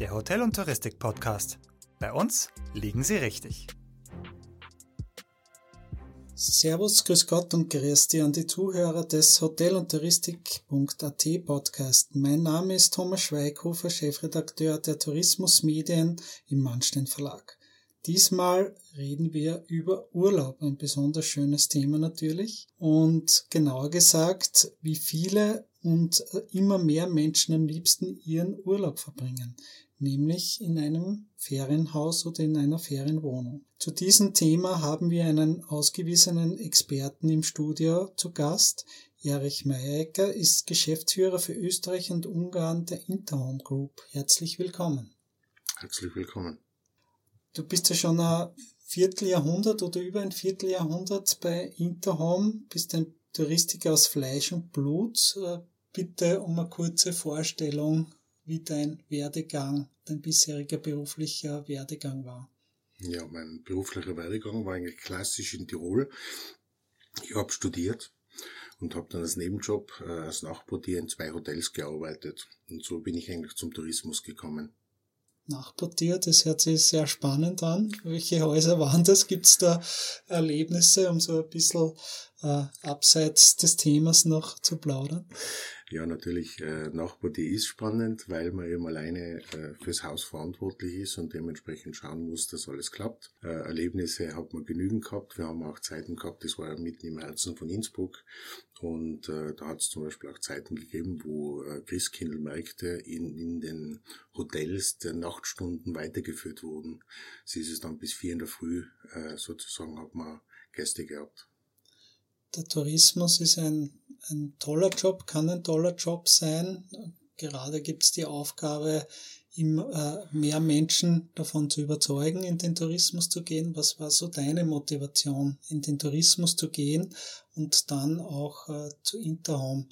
der Hotel- und Touristik-Podcast. Bei uns liegen Sie richtig. Servus, Grüß Gott und grüß dich an die Zuhörer des Hotel- und Touristik.at Podcast. Mein Name ist Thomas Schweighofer, Chefredakteur der Tourismusmedien im Mannstein Verlag. Diesmal reden wir über Urlaub, ein besonders schönes Thema natürlich. Und genauer gesagt, wie viele und immer mehr Menschen am liebsten ihren Urlaub verbringen, nämlich in einem Ferienhaus oder in einer Ferienwohnung. Zu diesem Thema haben wir einen ausgewiesenen Experten im Studio zu Gast. Erich Meyecker ist Geschäftsführer für Österreich und Ungarn der Interhome Group. Herzlich willkommen. Herzlich willkommen. Du bist ja schon ein Vierteljahrhundert oder über ein Vierteljahrhundert bei Interhome, bist ein Touristiker aus Fleisch und Blut. Äh, bitte um eine kurze Vorstellung, wie dein Werdegang, dein bisheriger beruflicher Werdegang war. Ja, mein beruflicher Werdegang war eigentlich klassisch in Tirol. Ich habe studiert und habe dann als Nebenjob äh, als Nachportier in zwei Hotels gearbeitet. Und so bin ich eigentlich zum Tourismus gekommen nachportiert. Das hört sich sehr spannend an. Welche Häuser waren das? Gibt es da Erlebnisse, um so ein bisschen äh, abseits des Themas noch zu plaudern? Ja, natürlich, äh, Nachbartie ist spannend, weil man eben alleine äh, fürs Haus verantwortlich ist und dementsprechend schauen muss, dass alles klappt. Äh, Erlebnisse hat man genügend gehabt. Wir haben auch Zeiten gehabt, das war ja mitten im Herzen von Innsbruck. Und äh, da hat es zum Beispiel auch Zeiten gegeben, wo äh, Christkindlmärkte in, in den Hotels der Nachtstunden weitergeführt wurden. Sie ist es dann bis vier in der Früh äh, sozusagen, hat man Gäste gehabt der Tourismus ist ein, ein toller Job, kann ein toller Job sein. Gerade gibt es die Aufgabe, immer äh, mehr Menschen davon zu überzeugen, in den Tourismus zu gehen. Was war so deine Motivation, in den Tourismus zu gehen und dann auch äh, zu Interhome?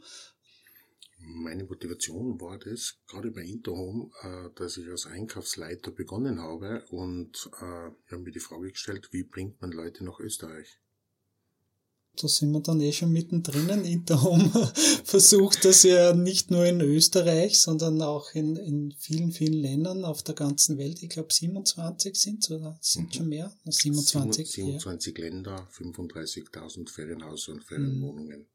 Meine Motivation war das, gerade bei Interhome, äh, dass ich als Einkaufsleiter begonnen habe und äh, ich habe mir die Frage gestellt, wie bringt man Leute nach Österreich? Da sind wir dann eh schon mittendrin. Interhome versucht das ja nicht nur in Österreich, sondern auch in, in vielen, vielen Ländern auf der ganzen Welt. Ich glaube 27 sind es oder sind mhm. schon mehr? 27, 27 ja. Länder, 35.000 Ferienhäuser und Ferienwohnungen. Mhm.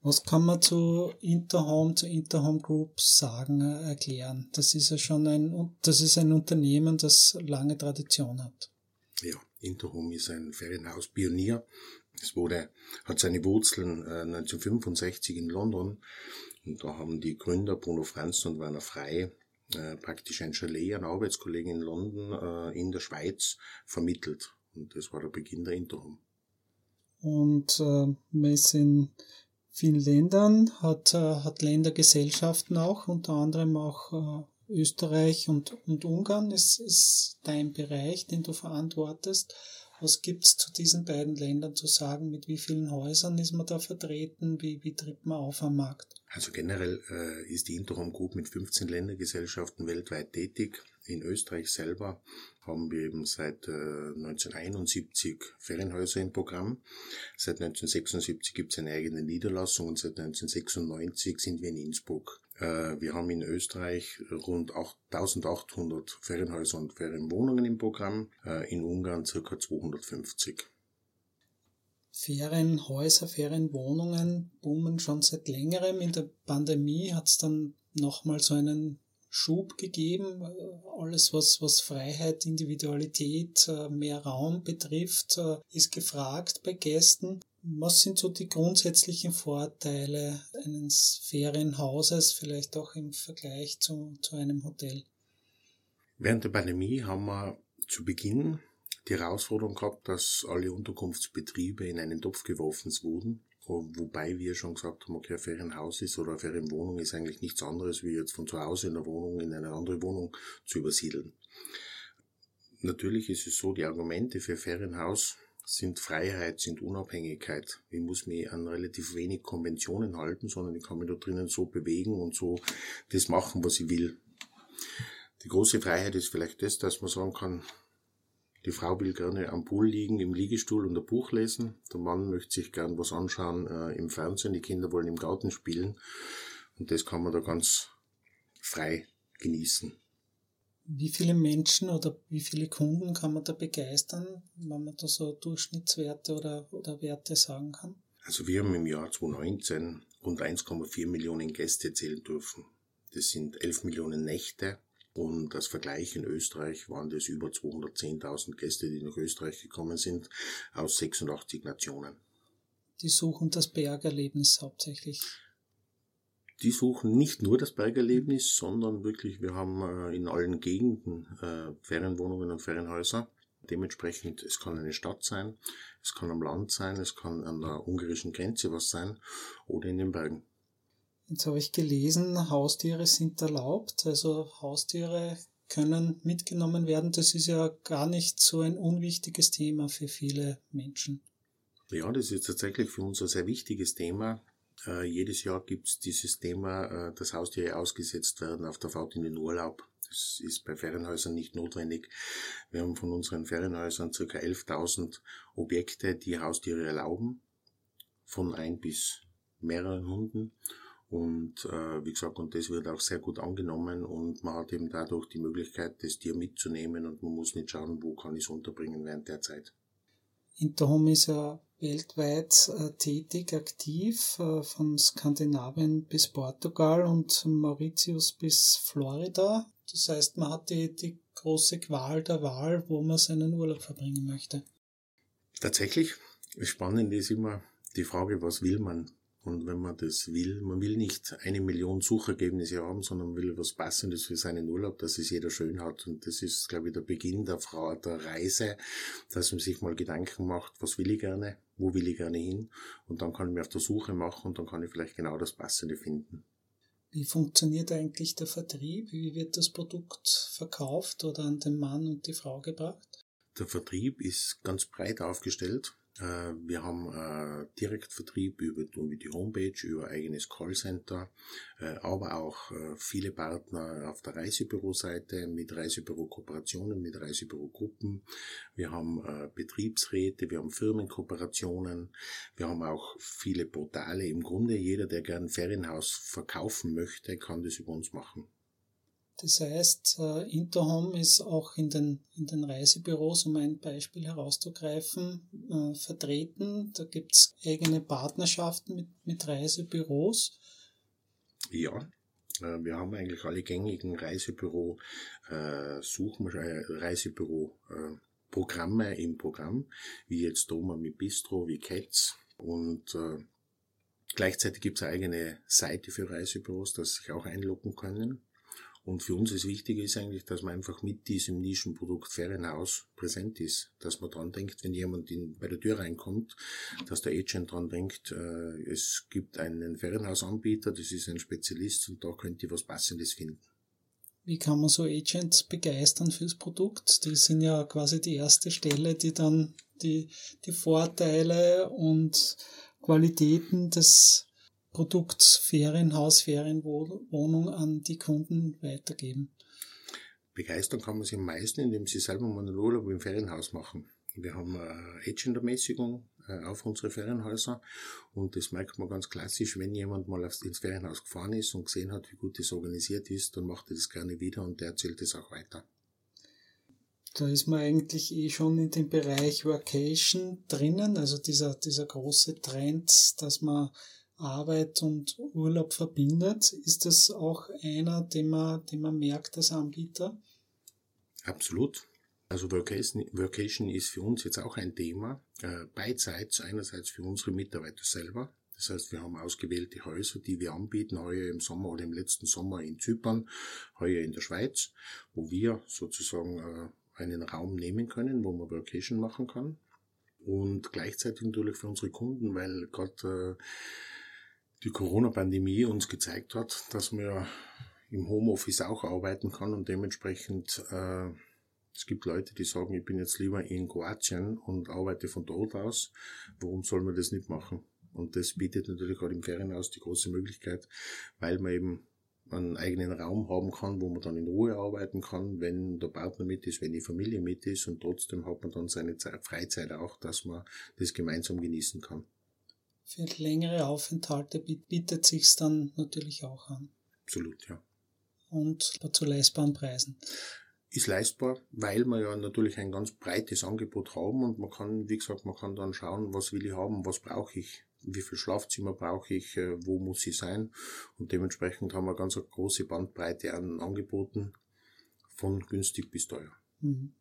Was kann man zu Interhome, zu Interhome Group sagen, äh, erklären? Das ist ja schon ein, das ist ein Unternehmen, das lange Tradition hat. Ja, Interhome ist ein Ferienhaus-Pionier es wurde, hat seine Wurzeln äh, 1965 in London und da haben die Gründer Bruno Franzen und Werner Frey äh, praktisch ein Chalet an Arbeitskollegen in London äh, in der Schweiz vermittelt. Und das war der Beginn der Interhome. Und äh, man ist in vielen Ländern, hat, äh, hat Ländergesellschaften auch, unter anderem auch äh, Österreich und, und Ungarn ist, ist dein Bereich, den du verantwortest. Was gibt's zu diesen beiden Ländern zu sagen? Mit wie vielen Häusern ist man da vertreten? Wie, wie tritt man auf am Markt? Also generell äh, ist die Interhome Group mit 15 Ländergesellschaften weltweit tätig. In Österreich selber haben wir eben seit äh, 1971 Ferienhäuser im Programm. Seit 1976 gibt es eine eigene Niederlassung und seit 1996 sind wir in Innsbruck. Äh, wir haben in Österreich rund 1800 Ferienhäuser und Ferienwohnungen im Programm, äh, in Ungarn circa 250. Ferienhäuser, Ferienwohnungen boomen schon seit längerem. In der Pandemie hat es dann nochmal so einen Schub gegeben. Alles, was, was Freiheit, Individualität, äh, mehr Raum betrifft, ist gefragt bei Gästen. Was sind so die grundsätzlichen Vorteile eines Ferienhauses, vielleicht auch im Vergleich zu, zu einem Hotel? Während der Pandemie haben wir zu Beginn die Herausforderung gehabt, dass alle Unterkunftsbetriebe in einen Topf geworfen wurden. Wobei wir schon gesagt haben, okay, ein Ferienhaus ist oder eine Ferienwohnung ist eigentlich nichts anderes, wie jetzt von zu Hause in der Wohnung in eine andere Wohnung zu übersiedeln. Natürlich ist es so, die Argumente für Ferienhaus sind Freiheit, sind Unabhängigkeit. Ich muss mich an relativ wenig Konventionen halten, sondern ich kann mich da drinnen so bewegen und so das machen, was ich will. Die große Freiheit ist vielleicht das, dass man sagen kann, die Frau will gerne am Pool liegen, im Liegestuhl und ein Buch lesen. Der Mann möchte sich gern was anschauen äh, im Fernsehen. Die Kinder wollen im Garten spielen. Und das kann man da ganz frei genießen. Wie viele Menschen oder wie viele Kunden kann man da begeistern, wenn man da so Durchschnittswerte oder, oder Werte sagen kann? Also wir haben im Jahr 2019 rund 1,4 Millionen Gäste zählen dürfen. Das sind 11 Millionen Nächte und als Vergleich in Österreich waren das über 210.000 Gäste, die nach Österreich gekommen sind, aus 86 Nationen. Die suchen das Bergerlebnis hauptsächlich. Die suchen nicht nur das Bergerlebnis, sondern wirklich, wir haben äh, in allen Gegenden äh, Ferienwohnungen und Ferienhäuser. Dementsprechend, es kann eine Stadt sein, es kann am Land sein, es kann an der ungarischen Grenze was sein oder in den Bergen. Jetzt habe ich gelesen, Haustiere sind erlaubt, also Haustiere können mitgenommen werden. Das ist ja gar nicht so ein unwichtiges Thema für viele Menschen. Ja, das ist tatsächlich für uns ein sehr wichtiges Thema. Äh, jedes Jahr gibt es dieses Thema, äh, dass Haustiere ausgesetzt werden auf der Fahrt in den Urlaub. Das ist bei Ferienhäusern nicht notwendig. Wir haben von unseren Ferienhäusern ca. 11.000 Objekte, die Haustiere erlauben, von ein bis mehreren Hunden. Und äh, wie gesagt, und das wird auch sehr gut angenommen und man hat eben dadurch die Möglichkeit, das Tier mitzunehmen und man muss nicht schauen, wo kann ich es unterbringen während der Zeit. Interhome ist ja weltweit äh, tätig, aktiv, äh, von Skandinavien bis Portugal und Mauritius bis Florida. Das heißt, man hat die, die große Qual der Wahl, wo man seinen Urlaub verbringen möchte. Tatsächlich, spannend ist immer die Frage, was will man? Und wenn man das will, man will nicht eine Million Suchergebnisse haben, sondern will was Passendes für seinen Urlaub, dass es jeder schön hat. Und das ist, glaube ich, der Beginn der, Frau, der Reise, dass man sich mal Gedanken macht, was will ich gerne, wo will ich gerne hin. Und dann kann ich mir auf der Suche machen und dann kann ich vielleicht genau das Passende finden. Wie funktioniert eigentlich der Vertrieb? Wie wird das Produkt verkauft oder an den Mann und die Frau gebracht? Der Vertrieb ist ganz breit aufgestellt. Äh, wir haben äh, Direktvertrieb über die Homepage, über eigenes Callcenter, äh, aber auch viele Partner auf der Reisebüroseite mit Reisebüro-Kooperationen, mit Reisebürogruppen. Wir haben Betriebsräte, wir haben Firmenkooperationen, wir haben auch viele Portale. Im Grunde jeder, der gern Ferienhaus verkaufen möchte, kann das über uns machen. Das heißt, äh, Interhome ist auch in den, in den Reisebüros, um ein Beispiel herauszugreifen, äh, vertreten. Da gibt es eigene Partnerschaften mit, mit Reisebüros. Ja, äh, wir haben eigentlich alle gängigen Reisebüro, äh, Suchen, äh, Reisebüro äh, Programme im Programm, wie jetzt Doma mit Bistro, wie Cats und äh, Gleichzeitig gibt es eine eigene Seite für Reisebüros, dass sich auch einloggen können. Und für uns das Wichtige ist eigentlich, dass man einfach mit diesem Nischenprodukt Ferienhaus präsent ist. Dass man dran denkt, wenn jemand in, bei der Tür reinkommt, dass der Agent dran denkt, äh, es gibt einen Ferienhausanbieter, das ist ein Spezialist und da könnt ihr was Passendes finden. Wie kann man so Agents begeistern fürs Produkt? Die sind ja quasi die erste Stelle, die dann die, die Vorteile und Qualitäten des Produkts Ferienhaus, Ferienwohnung an die Kunden weitergeben? Begeistern kann man sie am meisten, indem sie selber mal einen Urlaub im Ferienhaus machen. Wir haben eine Agent-Ermäßigung äh, auf unsere Ferienhäuser und das merkt man ganz klassisch, wenn jemand mal ins Ferienhaus gefahren ist und gesehen hat, wie gut das organisiert ist, dann macht er das gerne wieder und der erzählt es auch weiter. Da ist man eigentlich eh schon in dem Bereich Workation drinnen, also dieser, dieser große Trend, dass man Arbeit und Urlaub verbindet. Ist das auch einer, den man, den man merkt als Anbieter? Absolut. Also Workation, Workation ist für uns jetzt auch ein Thema, äh, beidseits, einerseits für unsere Mitarbeiter selber. Das heißt, wir haben ausgewählte Häuser, die wir anbieten, heuer im Sommer oder im letzten Sommer in Zypern, heuer in der Schweiz, wo wir sozusagen äh, einen Raum nehmen können, wo man Workation machen kann. Und gleichzeitig natürlich für unsere Kunden, weil gerade äh, die Corona-Pandemie uns gezeigt hat, dass man im Homeoffice auch arbeiten kann und dementsprechend äh, es gibt Leute, die sagen, ich bin jetzt lieber in Kroatien und arbeite von dort aus. Warum soll man das nicht machen? Und das bietet natürlich gerade im Ferienhaus die große Möglichkeit, weil man eben einen eigenen Raum haben kann, wo man dann in Ruhe arbeiten kann, wenn der Partner mit ist, wenn die Familie mit ist und trotzdem hat man dann seine Freizeit auch, dass man das gemeinsam genießen kann für längere Aufenthalte bietet sich dann natürlich auch an. Absolut, ja. Und zu leistbaren Preisen. ist leistbar, weil wir ja natürlich ein ganz breites Angebot haben und man kann, wie gesagt, man kann dann schauen, was will ich haben, was brauche ich, wie viel Schlafzimmer brauche ich, äh, wo muss ich sein und dementsprechend haben wir ganz eine große Bandbreite an Angeboten von günstig bis teuer. Mhm.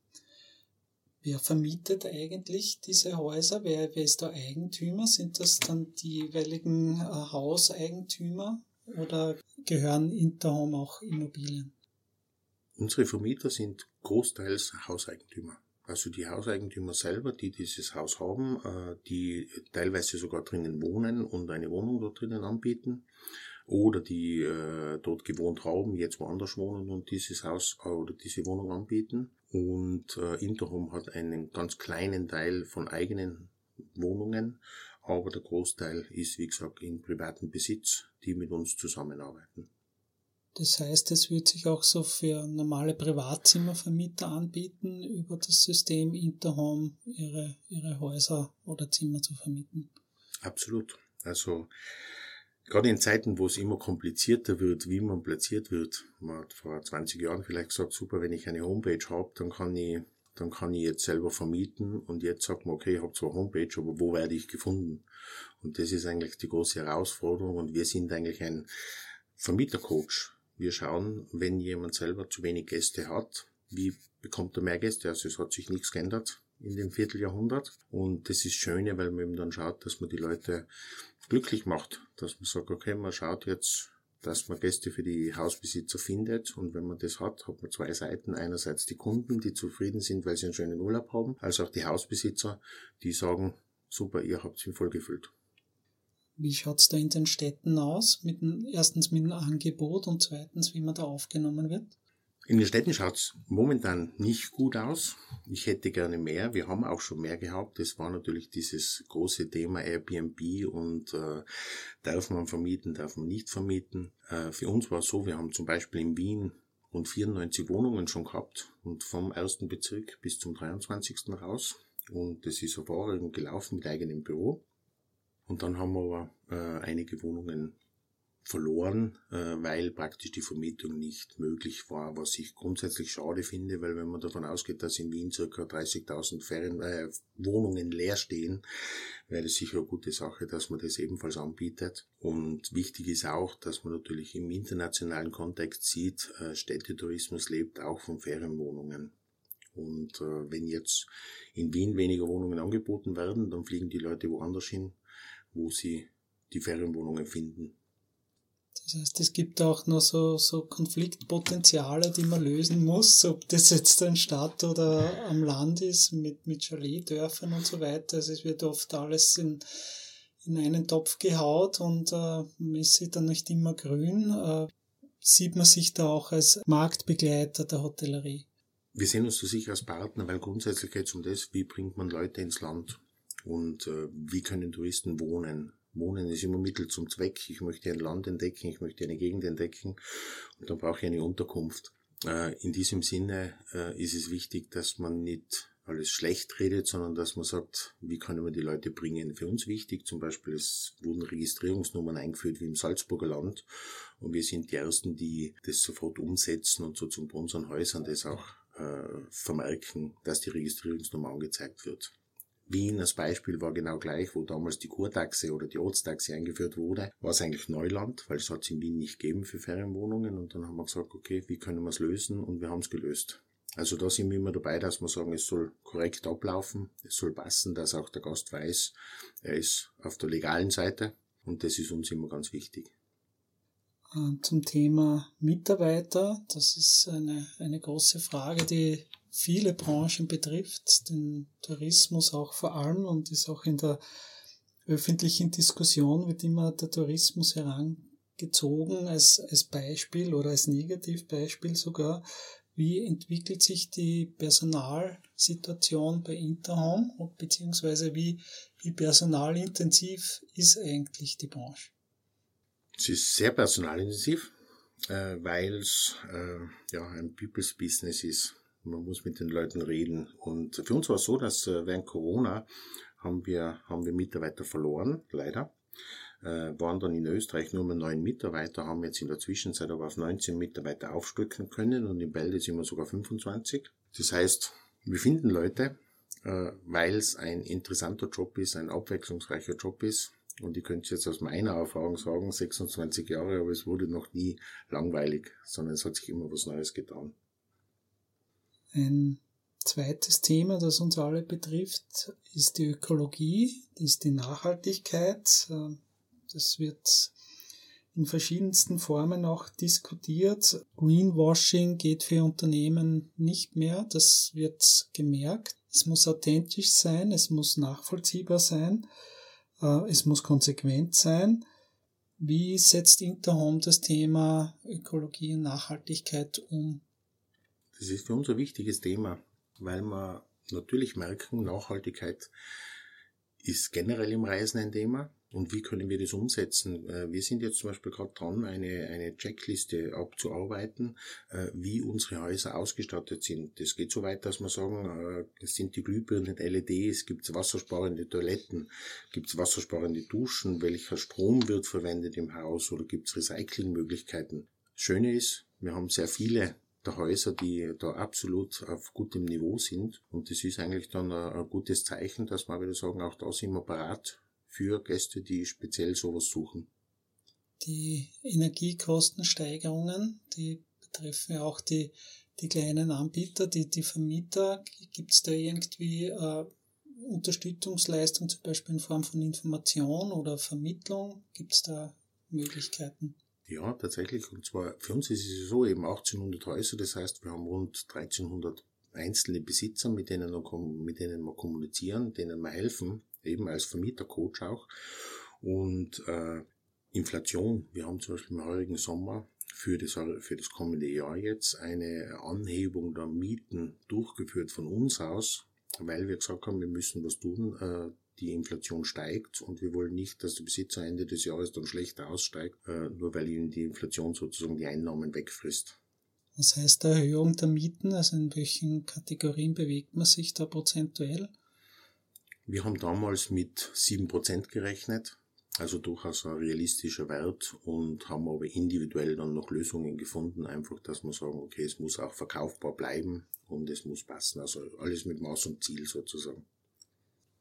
Wer vermietet eigentlich diese Häuser? Wer, wer ist der Eigentümer? Sind das dann die jeweiligen äh, Hauseigentümer oder gehören Interhome auch Immobilien? Unsere Vermieter sind großteils Hauseigentümer. Also die Hauseigentümer selber, die dieses Haus haben, äh, die teilweise sogar drinnen wohnen und eine Wohnung dort drinnen anbieten oder die äh, dort gewohnt haben, jetzt woanders wohnen und dieses Haus äh, oder diese Wohnung anbieten. Und äh, Interhome hat einen ganz kleinen Teil von eigenen Wohnungen, aber der Großteil ist, wie gesagt, in privaten Besitz, die mit uns zusammenarbeiten. Das heißt, es wird sich auch so für normale Privatzimmervermieter anbieten, über das System Interhome ihre, ihre Häuser oder Zimmer zu vermieten. Absolut. Also gerade in Zeiten, wo es immer komplizierter wird, wie man platziert wird, man hat vor 20 Jahren vielleicht gesagt, super, wenn ich eine Homepage habe, dann kann ich, dann kann ich jetzt selber vermieten und jetzt sagt man, okay, ich habe zwar Homepage, aber wo werde ich gefunden? Und das ist eigentlich die große Herausforderung und wir sind eigentlich ein Vermietercoach. Wir schauen, wenn jemand selber zu wenig Gäste hat, wie bekommt er mehr Gäste? Also es hat sich nichts geändert in dem Vierteljahrhundert. Und das ist Schöne, weil man eben dann schaut, dass man die Leute glücklich macht. Dass man sagt, okay, man schaut jetzt, dass man Gäste für die Hausbesitzer findet. Und wenn man das hat, hat man zwei Seiten. Einerseits die Kunden, die zufrieden sind, weil sie einen schönen Urlaub haben, als auch die Hausbesitzer, die sagen, super, ihr habt es ihm vollgefüllt. Wie schaut's da in den Städten aus? Mit erstens mit dem Angebot und zweitens, wie man da aufgenommen wird? In den Städten schaut's momentan nicht gut aus. Ich hätte gerne mehr. Wir haben auch schon mehr gehabt. Das war natürlich dieses große Thema Airbnb und äh, darf man vermieten, darf man nicht vermieten. Äh, für uns war es so, wir haben zum Beispiel in Wien rund 94 Wohnungen schon gehabt und vom ersten Bezirk bis zum 23. raus. Und das ist hervorragend gelaufen mit eigenem Büro. Und dann haben wir aber äh, einige Wohnungen verloren, äh, weil praktisch die Vermietung nicht möglich war, was ich grundsätzlich schade finde, weil wenn man davon ausgeht, dass in Wien circa 30.000 Ferien, äh, Wohnungen leer stehen, wäre es sicher eine gute Sache, dass man das ebenfalls anbietet. Und wichtig ist auch, dass man natürlich im internationalen Kontext sieht, äh, Städtetourismus lebt auch von Ferienwohnungen. Und äh, wenn jetzt in Wien weniger Wohnungen angeboten werden, dann fliegen die Leute woanders hin, wo sie die Ferienwohnungen finden. Das heißt, es gibt auch noch so, so Konfliktpotenziale, die man lösen muss, ob das jetzt ein Stadt oder am Land ist, mit, mit Chaletdörfern und so weiter. Also es wird oft alles in, in einen Topf gehaut und äh, ist dann nicht immer grün. Äh, sieht man sich da auch als Marktbegleiter der Hotellerie? Wir sehen uns da sicher als Partner, weil grundsätzlich geht es um das, wie bringt man Leute ins Land und äh, wie können Touristen wohnen Wohnen ist immer Mittel zum Zweck. Ich möchte ein Land entdecken, ich möchte eine Gegend entdecken und dann brauche ich eine Unterkunft. Äh, in diesem Sinne äh, ist es wichtig, dass man nicht alles schlecht redet, sondern dass man sagt, wie können wir die Leute bringen. Für uns wichtig, zum Beispiel, es wurden Registrierungsnummern eingeführt wie im Salzburger Land und wir sind die Ersten, die das sofort umsetzen und so zu unseren Häusern das auch äh, vermerken, dass die Registrierungsnummer angezeigt wird. Wien als Beispiel war genau gleich, wo damals die Kurtaxe oder die Ortstaxe eingeführt wurde, war es eigentlich Neuland, weil es hat es in Wien nicht gegeben für Ferienwohnungen und dann haben wir gesagt, okay, wie können wir es lösen und wir haben es gelöst. Also da sind wir immer dabei, dass wir sagen, es soll korrekt ablaufen, es soll passen, dass auch der Gast weiß, er ist auf der legalen Seite und das ist uns immer ganz wichtig. Äh, zum Thema Mitarbeiter, das ist eine, eine große Frage, die viele Branchen betrifft, den Tourismus auch vor allem und ist auch in der öffentlichen Diskussion wird immer der Tourismus herangezogen als, als Beispiel oder als Negativbeispiel sogar. Wie entwickelt sich die Personalsituation bei Interhome beziehungsweise wie, wie personalintensiv ist eigentlich die Branche? Es ist sehr personalintensiv, äh, weil es äh, ja ein People's Business ist. Man muss mit den Leuten reden. Und für uns war es so, dass äh, während Corona haben wir, haben wir Mitarbeiter verloren, leider. äh, waren dann in Österreich nur mehr neun Mitarbeiter, haben jetzt in der Zwischenzeit aber auf 19 Mitarbeiter aufstücken können und in Bälde sind wir sogar 25. Das heißt, wir finden Leute, äh, weil es ein interessanter Job ist, ein abwechslungsreicher Job ist. Und ich könnte jetzt aus meiner Erfahrung sagen, 26 Jahre, aber es wurde noch nie langweilig, sondern es hat sich immer was Neues getan. Ein zweites Thema, das uns alle betrifft, ist die Ökologie, ist die Nachhaltigkeit. Das wird in verschiedensten Formen auch diskutiert. Greenwashing geht für Unternehmen nicht mehr. Das wird gemerkt. Es muss authentisch sein, es muss nachvollziehbar sein, äh, es muss konsequent sein. Wie setzt Interhome das Thema Ökologie und Nachhaltigkeit um? Das ist für uns ein wichtiges Thema, weil wir natürlich merken, Nachhaltigkeit ist generell im Reisen ein Thema. Und wie können wir das umsetzen? Äh, wir sind jetzt zum Beispiel gerade dran, eine, eine Checkliste abzuarbeiten, äh, wie unsere Häuser ausgestattet sind. Das geht so weit, dass wir sagen, äh, es sind die glühbirnen LEDs, gibt es wassersparende Toiletten, gibt es wassersparende Duschen, welcher Strom wird verwendet im Haus oder gibt es Recyclingmöglichkeiten. Schöne ist, wir haben sehr viele der Häuser, die da absolut auf gutem Niveau sind. Und das ist eigentlich dann ein, gutes Zeichen, dass wir wieder sagen, auch da sind wir parat für Gäste, die speziell sowas suchen. Die Energiekostensteigerungen, die betreffen ja auch die, die kleinen Anbieter, die, die Vermieter. Gibt es da irgendwie äh, Unterstützungsleistung, zum Beispiel in Form von Information oder Vermittlung? Gibt es da Möglichkeiten? Ja, tatsächlich. Und zwar für uns ist es so eben 1800 Häuser, das heißt, wir haben rund 1300 einzelne Besitzer, mit denen, wir, mit denen wir kommunizieren, denen wir helfen, eben als Vermietercoach auch. Und äh, Inflation, wir haben zum Beispiel im heurigen Sommer für das, für das kommende Jahr jetzt eine Anhebung der Mieten durchgeführt von uns aus, weil wir gesagt haben, wir müssen was tun. Äh, die Inflation steigt und wir wollen nicht, dass der Besitzer Ende des Jahres dann schlechter aussteigt, äh, nur weil ihnen die Inflation sozusagen die Einnahmen wegfrisst. Was heißt Erhöhung der Mieten? Also in welchen Kategorien bewegt man sich da prozentuell? Wir haben damals mit 7% gerechnet, also durchaus ein realistischer Wert und haben aber individuell dann noch Lösungen gefunden, einfach, dass wir sagen, okay, es muss auch verkaufbar bleiben und es muss passen, also alles mit Maß und Ziel sozusagen.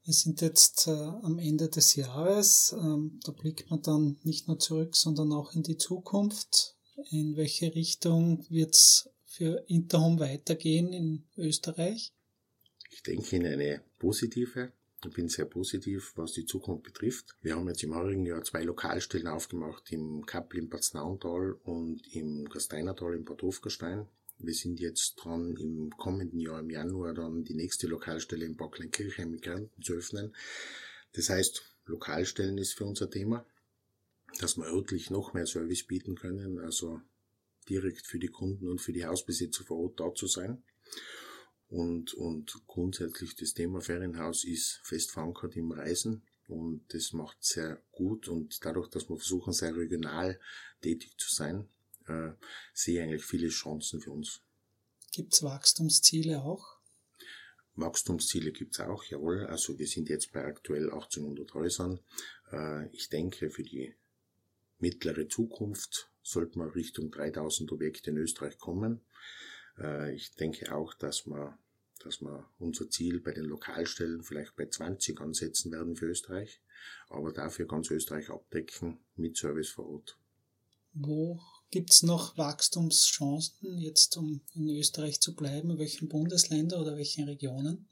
Wir sind jetzt äh, am Ende des Jahres, ähm, da blickt man dann nicht nur zurück, sondern auch in die Zukunft. In welche Richtung wird es für Interhome weitergehen in Österreich? Ich denke in eine positive. Ich bin sehr positiv, was die Zukunft betrifft. Wir haben jetzt im heurigen Jahr zwei Lokalstellen aufgemacht, im Kappel im Bad Snauntal und im Gasteinertal im Bad Hofgerstein. Wir sind jetzt dran, im kommenden Jahr, im Januar, dann die nächste Lokalstelle in Bocklein-Kirchheim mit Kärnten zu öffnen. Das heißt, Lokalstellen ist für uns ein Thema, dass wir örtlich noch mehr Service bieten können, also direkt für die Kunden und für die Hausbesitzer vor Ort da zu sein. Und, und grundsätzlich das Thema Ferienhaus ist fest verankert im Reisen und das macht sehr gut und dadurch, dass wir versuchen, sehr regional tätig zu sein, äh, sehe ich eigentlich viele Chancen für uns. Gibt es Wachstumsziele auch? Wachstumsziele gibt es auch, jawohl. Also wir sind jetzt bei aktuell 1800 Häusern. Äh, ich denke, für die mittlere Zukunft sollte man Richtung 3000 Objekte in Österreich kommen. Äh, ich denke auch, dass wir, dass wir unser Ziel bei den Lokalstellen vielleicht bei 20 ansetzen werden für Österreich, aber dafür ganz Österreich abdecken mit Service vor Ort. Wo gibt es noch Wachstumschancen jetzt, um in Österreich zu bleiben? Welchen Bundesländern oder welchen Regionen?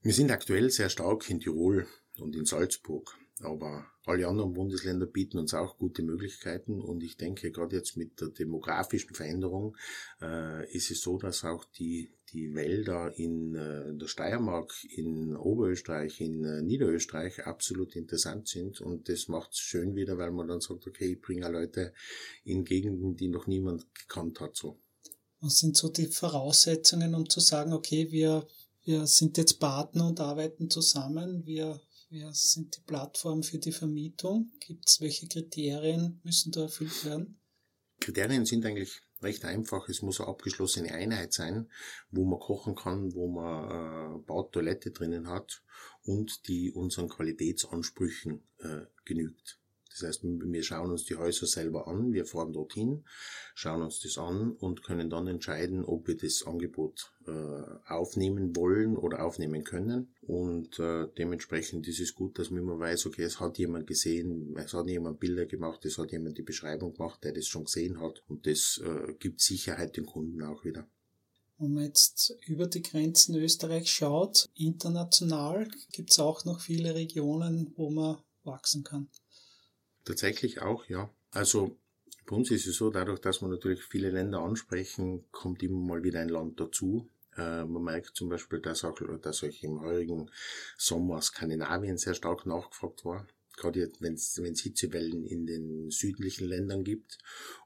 Wir sind aktuell sehr stark in Tirol und in Salzburg. Aber alle anderen Bundesländer bieten uns auch gute Möglichkeiten und ich denke, gerade jetzt mit der demografischen Veränderung äh, ist es so, dass auch die, die Wälder in äh, der Steiermark, in Oberösterreich, in äh, Niederösterreich absolut interessant sind und das macht es schön wieder, weil man dann sagt, okay, ich bringe Leute in Gegenden, die noch niemand gekannt hat. So. Was sind so die Voraussetzungen, um zu sagen, okay, wir, wir sind jetzt Partner und arbeiten zusammen, wir Wer sind die Plattformen für die Vermietung? Gibt es welche Kriterien müssen da erfüllt werden? Kriterien sind eigentlich recht einfach. Es muss eine abgeschlossene Einheit sein, wo man kochen kann, wo man äh, Bautoilette drinnen hat und die unseren Qualitätsansprüchen äh, genügt. Das heißt, wir schauen uns die Häuser selber an, wir fahren dorthin, schauen uns das an und können dann entscheiden, ob wir das Angebot äh, aufnehmen wollen oder aufnehmen können. Und äh, dementsprechend ist es gut, dass man immer weiß, okay, es hat jemand gesehen, es hat jemand Bilder gemacht, es hat jemand die Beschreibung gemacht, der das schon gesehen hat. Und das äh, gibt Sicherheit den Kunden auch wieder. Wenn man jetzt über die Grenzen Österreichs schaut, international gibt es auch noch viele Regionen, wo man wachsen kann. Tatsächlich auch, ja. Also bei uns ist es so, dadurch, dass wir natürlich viele Länder ansprechen, kommt immer mal wieder ein Land dazu. Äh, man merkt zum Beispiel, dass auch, dass euch im heurigen Sommer Skandinavien sehr stark nachgefragt war. Gerade wenn es Hitzewellen in den südlichen Ländern gibt.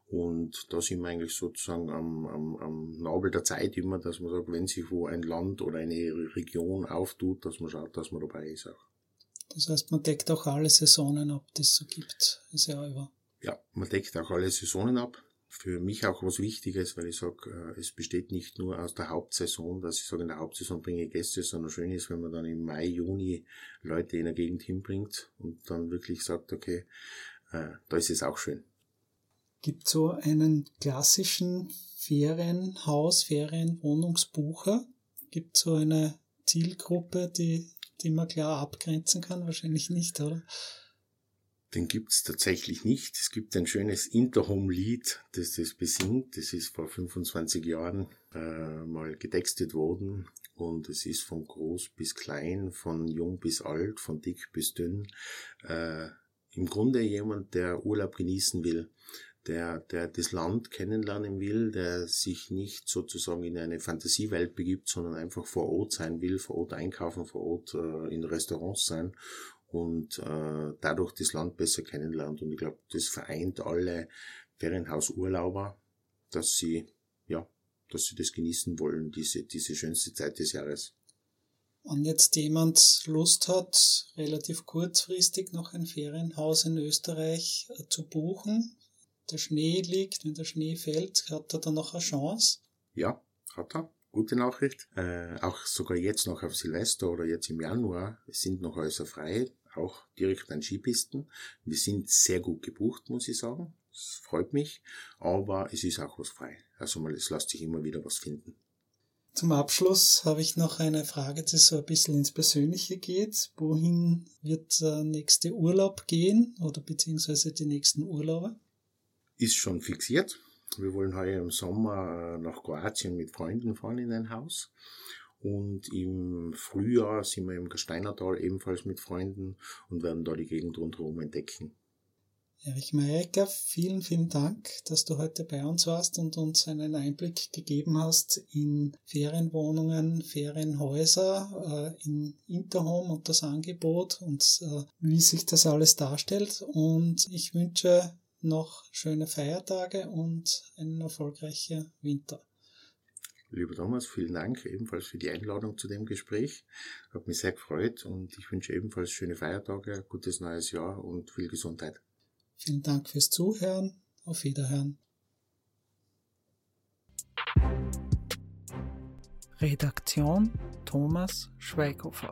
Und da sind wir eigentlich sozusagen am, am, am Nabel der Zeit immer, dass man sagt, wenn sich wo ein Land oder eine Region auftut, dass man schaut, dass man dabei ist auch. Das heißt, man deckt auch alle Saisonen ab, die es so gibt, das Jahr über. Ja, man deckt auch alle Saisonen ab. Für mich auch was Wichtiges, weil ich sage, äh, es besteht nicht nur aus der Hauptsaison, dass ich sage, in der Hauptsaison bringe ich Gäste, sondern schön ist, wenn man dann im Mai, Juni Leute in der Gegend hinbringt und dann wirklich sagt, okay, äh, da ist es auch schön. Gibt so einen klassischen Ferienhaus, Ferienwohnungsbucher? Gibt so eine Zielgruppe, die die man klar abgrenzen kann? Wahrscheinlich nicht, oder? Den gibt's tatsächlich nicht. Es gibt ein schönes Interhome-Lied, das das besingt. Das ist vor 25 Jahren äh, mal getextet worden und es ist von groß bis klein, von jung bis alt, von dick bis dünn. Äh, Im Grunde jemand, der Urlaub genießen will, der, der das Land kennenlernen will, der sich nicht sozusagen in eine Fantasiewelt begibt, sondern einfach vor Ort sein will, vor Ort einkaufen, vor Ort äh, in Restaurants sein und äh, dadurch das Land besser kennenlernt. Und ich glaube, das vereint alle Ferienhausurlauber, dass sie, ja, dass sie das genießen wollen, diese, diese schönste Zeit des Jahres. Wenn jetzt jemand Lust hat, relativ kurzfristig noch ein Ferienhaus in Österreich äh, zu buchen, der Schnee liegt, wenn der Schnee fällt, hat er dann noch eine Chance? Ja, hat er. Gute Nachricht. Äh, auch sogar jetzt noch auf Silvester oder jetzt im Januar sind noch Häuser frei, auch direkt an Skipisten. Wir sind sehr gut gebucht, muss ich sagen. Das freut mich, aber es ist auch was frei. Also mal, es lässt sich immer wieder was finden. Zum Abschluss habe ich noch eine Frage, die so ein bisschen ins Persönliche geht. Wohin wird der nächste Urlaub gehen oder beziehungsweise die nächsten Urlaube? Ist schon fixiert. Wir wollen heuer im Sommer äh, nach Kroatien mit Freunden fahren in ein Haus. Und im Frühjahr sind wir im Gasteinertal ebenfalls mit Freunden und werden da die Gegend rundherum entdecken. Erich Mayecker, vielen, vielen Dank, dass du heute bei uns warst und uns einen Einblick gegeben hast in Ferienwohnungen, Ferienhäuser, äh, in Interhome und das Angebot und äh, wie sich das alles darstellt. Und ich wünsche noch schöne Feiertage und einen erfolgreichen Winter. Lieber Thomas, vielen Dank ebenfalls für die Einladung zu dem Gespräch. Hat mich sehr gefreut und ich wünsche ebenfalls schöne Feiertage, gutes neues Jahr und viel Gesundheit. Vielen Dank fürs Zuhören. Auf Wiederhören. Redaktion Thomas Schweighofer